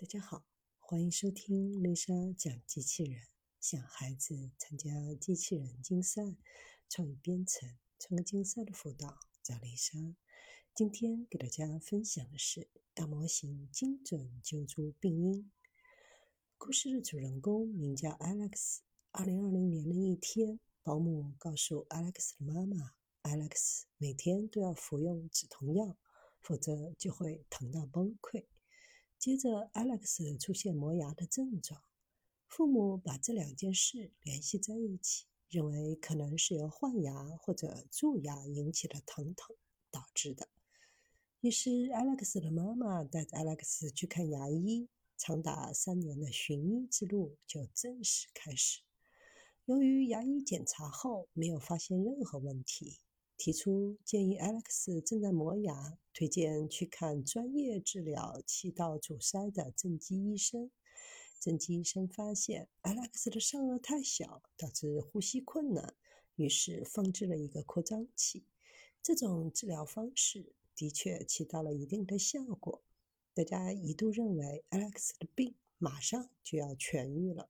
大家好，欢迎收听丽莎讲机器人。想孩子参加机器人竞赛、创意编程、创客竞赛的辅导，找丽莎。今天给大家分享的是大模型精准救助病因。故事的主人公名叫 Alex。二零二零年的一天，保姆告诉 Alex 的妈妈，Alex 每天都要服用止痛药，否则就会疼到崩溃。接着，Alex 出现磨牙的症状。父母把这两件事联系在一起，认为可能是由换牙或者蛀牙引起的疼痛导致的。于是，Alex 的妈妈带着 Alex 去看牙医，长达三年的寻医之路就正式开始。由于牙医检查后没有发现任何问题。提出建议，Alex 正在磨牙，推荐去看专业治疗气道阻塞的正畸医生。正畸医生发现 Alex 的上颚太小，导致呼吸困难，于是放置了一个扩张器。这种治疗方式的确起到了一定的效果。大家一度认为 Alex 的病马上就要痊愈了，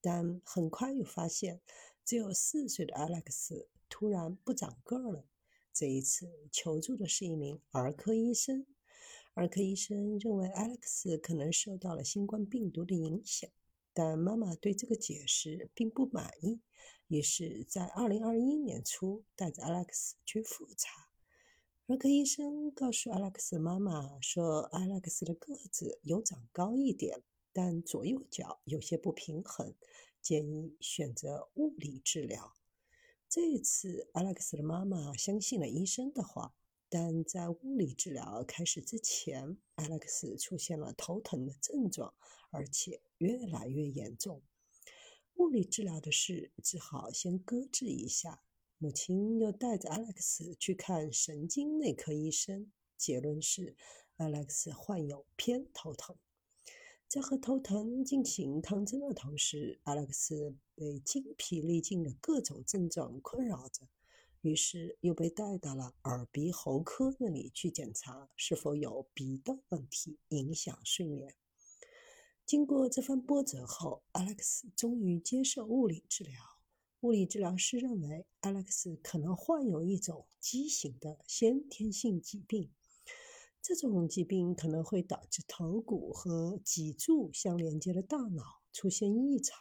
但很快又发现，只有四岁的 Alex。突然不长个了。这一次求助的是一名儿科医生。儿科医生认为 Alex 可能受到了新冠病毒的影响，但妈妈对这个解释并不满意。于是，在2021年初带着 Alex 去复查。儿科医生告诉 Alex 妈妈说，Alex 的个子有长高一点，但左右脚有些不平衡，建议选择物理治疗。这次，Alex 的妈妈相信了医生的话，但在物理治疗开始之前，Alex 出现了头疼的症状，而且越来越严重。物理治疗的事只好先搁置一下。母亲又带着 Alex 去看神经内科医生，结论是 Alex 患有偏头疼。在和头疼进行抗争的同时，Alex 被精疲力尽的各种症状困扰着，于是又被带到了耳鼻喉科那里去检查是否有鼻窦问题影响睡眠。经过这番波折后，Alex 终于接受物理治疗。物理治疗师认为 Alex 可能患有一种畸形的先天性疾病。这种疾病可能会导致头骨和脊柱相连接的大脑出现异常。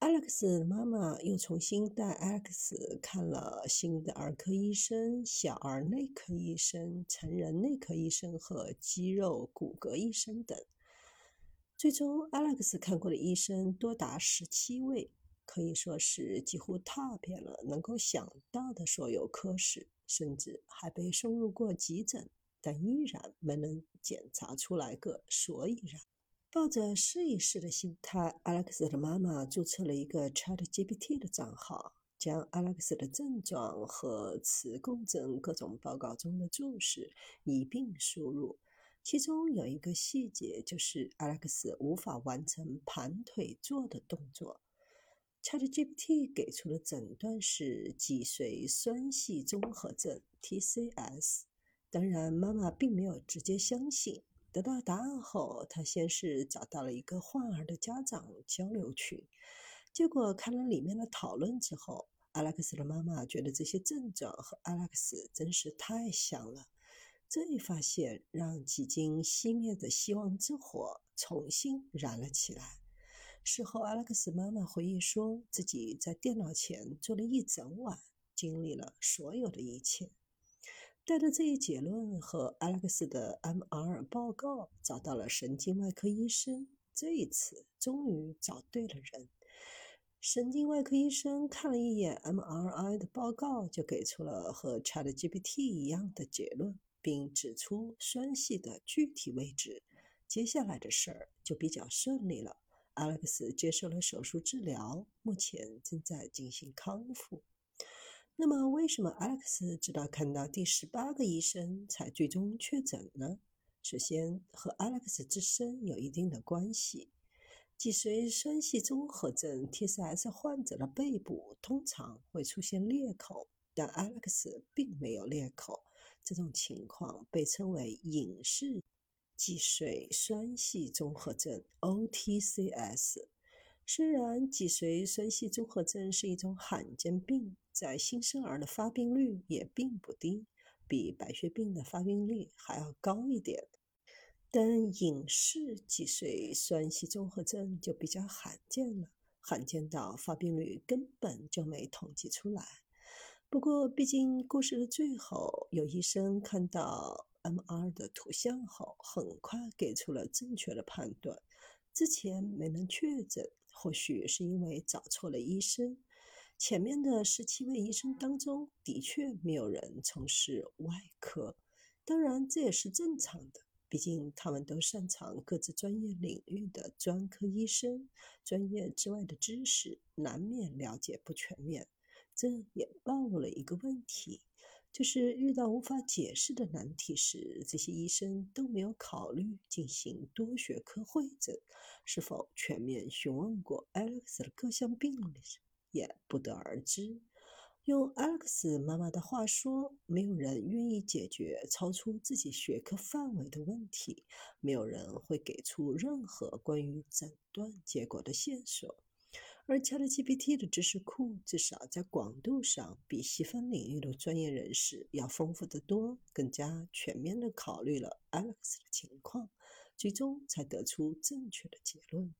Alex 妈妈又重新带 Alex 看了新的儿科医生、小儿内科医生、成人内科医生和肌肉骨骼医生等。最终，Alex 看过的医生多达十七位，可以说是几乎踏遍了能够想到的所有科室。甚至还被送入过急诊，但依然没能检查出来个所以然。抱着试一试的心态，Alex 的妈妈注册了一个 ChatGPT 的账号，将 Alex 的症状和磁共振各种报告中的注释一并输入。其中有一个细节，就是 Alex 无法完成盘腿坐的动作。ChatGPT 给出的诊断是脊髓栓系综合症 （TCS）。当然，妈妈并没有直接相信。得到答案后，她先是找到了一个患儿的家长交流群，结果看了里面的讨论之后，Alex 的妈妈觉得这些症状和 Alex 真是太像了。这一发现让几经熄灭的希望之火重新燃了起来。事后，Alex 妈妈回忆说，自己在电脑前坐了一整晚，经历了所有的一切。带着这一结论和 Alex 的 MR 报告，找到了神经外科医生。这一次，终于找对了人。神经外科医生看了一眼 MRI 的报告，就给出了和 ChatGPT 一样的结论，并指出栓系的具体位置。接下来的事儿就比较顺利了。Alex 接受了手术治疗，目前正在进行康复。那么，为什么 Alex 直到看到第十八个医生才最终确诊呢？首先，和 Alex 自身有一定的关系。脊髓栓系综合症 （TCS） 患者的背部通常会出现裂口，但 Alex 并没有裂口。这种情况被称为隐式。脊髓栓系综合症 （OTCS）。虽然脊髓栓系综合症是一种罕见病，在新生儿的发病率也并不低，比白血病的发病率还要高一点。但隐式脊髓栓系综合症就比较罕见了，罕见到发病率根本就没统计出来。不过，毕竟故事的最后，有医生看到 MR 的图像后，很快给出了正确的判断。之前没能确诊。或许是因为找错了医生。前面的十七位医生当中，的确没有人从事外科。当然，这也是正常的，毕竟他们都擅长各自专业领域的专科医生，专业之外的知识难免了解不全面。这也暴露了一个问题。就是遇到无法解释的难题时，这些医生都没有考虑进行多学科会诊，是否全面询问过 Alex 的各项病历，也不得而知。用 Alex 妈妈的话说，没有人愿意解决超出自己学科范围的问题，没有人会给出任何关于诊断结果的线索。而 ChatGPT 的知识库至少在广度上比细分领域的专业人士要丰富得多，更加全面地考虑了 Alex 的情况，最终才得出正确的结论。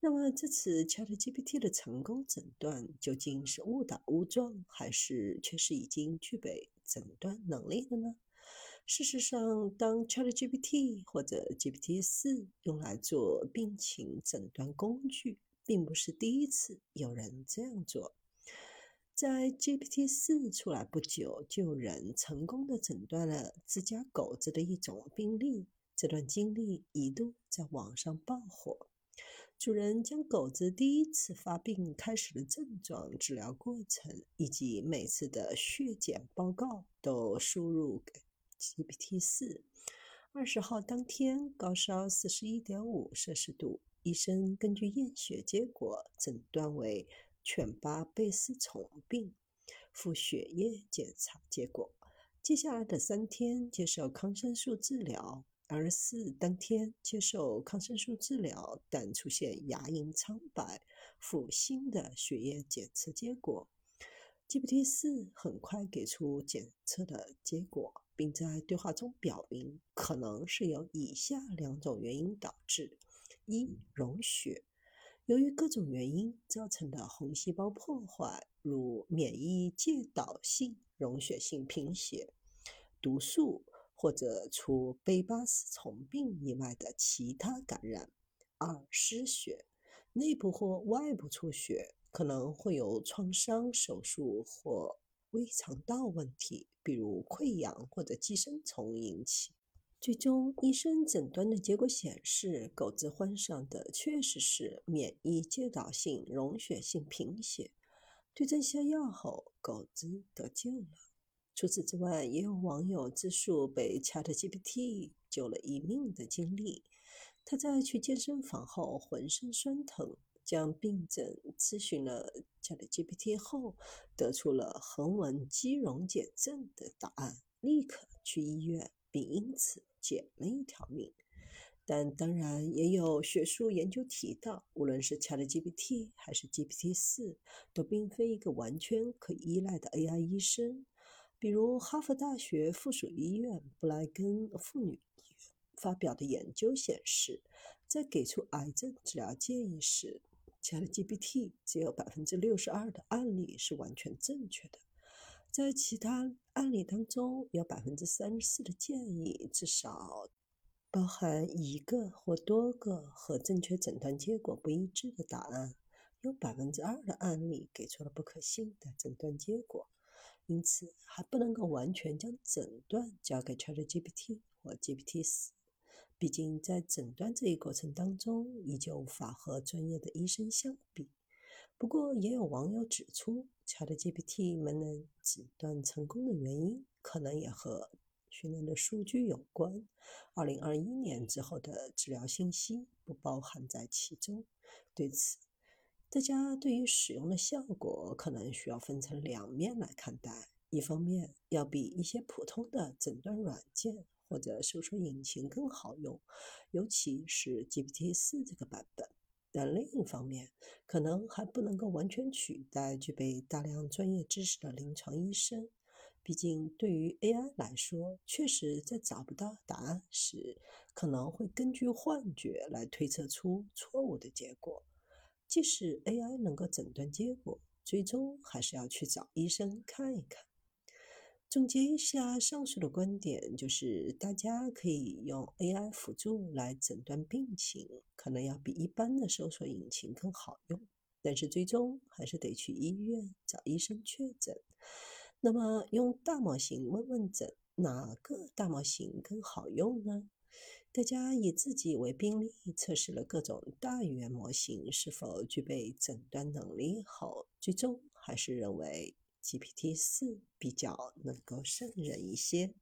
那么，这次 ChatGPT 的成功诊断究竟是误打误撞，还是确实已经具备诊断能力的呢？事实上，当 ChatGPT 或者 GPT-4 用来做病情诊断工具，并不是第一次有人这样做。在 GPT 四出来不久，就有人成功的诊断了自家狗子的一种病例。这段经历一度在网上爆火。主人将狗子第一次发病开始的症状、治疗过程以及每次的血检报告都输入给 GPT 四。二十号当天，高烧四十一点五摄氏度。医生根据验血结果诊断为犬巴贝斯虫病，附血液检查结果。接下来的三天接受抗生素治疗，二十四当天接受抗生素治疗，但出现牙龈苍白，附新的血液检测结果。GPT 四很快给出检测的结果，并在对话中表明，可能是由以下两种原因导致。一溶血，由于各种原因造成的红细胞破坏，如免疫介导性溶血性贫血、毒素或者除贝巴斯虫病以外的其他感染。二失血，内部或外部出血，可能会有创伤、手术或胃肠道问题，比如溃疡或者寄生虫引起。最终，医生诊断的结果显示，狗子患上的确实是免疫介导性溶血性贫血。对症下药后，狗子得救了。除此之外，也有网友自述被 ChatGPT 救了一命的经历。他在去健身房后浑身酸疼，将病症咨询了 ChatGPT 后，得出了横纹肌溶解症的答案，立刻去医院，并因此。捡了一条命，但当然也有学术研究提到，无论是 ChatGPT 还是 GPT-4，都并非一个完全可依赖的 AI 医生。比如，哈佛大学附属医院布莱根妇女医院发表的研究显示，在给出癌症治疗建议时，ChatGPT 只有百分之六十二的案例是完全正确的。在其他案例当中，有百分之三十四的建议至少包含一个或多个和正确诊断结果不一致的答案，有百分之二的案例给出了不可信的诊断结果，因此还不能够完全将诊断交给 ChatGPT 或 GPT-4，毕竟在诊断这一过程当中，依旧无法和专业的医生相比。不过，也有网友指出，ChatGPT 没能诊断成功的原因，可能也和训练的数据有关。二零二一年之后的治疗信息不包含在其中。对此，大家对于使用的效果可能需要分成两面来看待：一方面，要比一些普通的诊断软件。或者搜索引擎更好用，尤其是 GPT 四这个版本。但另一方面，可能还不能够完全取代具备大量专业知识的临床医生。毕竟，对于 AI 来说，确实在找不到答案时，可能会根据幻觉来推测出错误的结果。即使 AI 能够诊断结果，最终还是要去找医生看一看。总结一下上述的观点，就是大家可以用 AI 辅助来诊断病情，可能要比一般的搜索引擎更好用，但是最终还是得去医院找医生确诊。那么用大模型问问诊，哪个大模型更好用呢？大家以自己为病例，测试了各种大语言模型是否具备诊断能力后，最终还是认为。GPT 四比较能够胜任一些。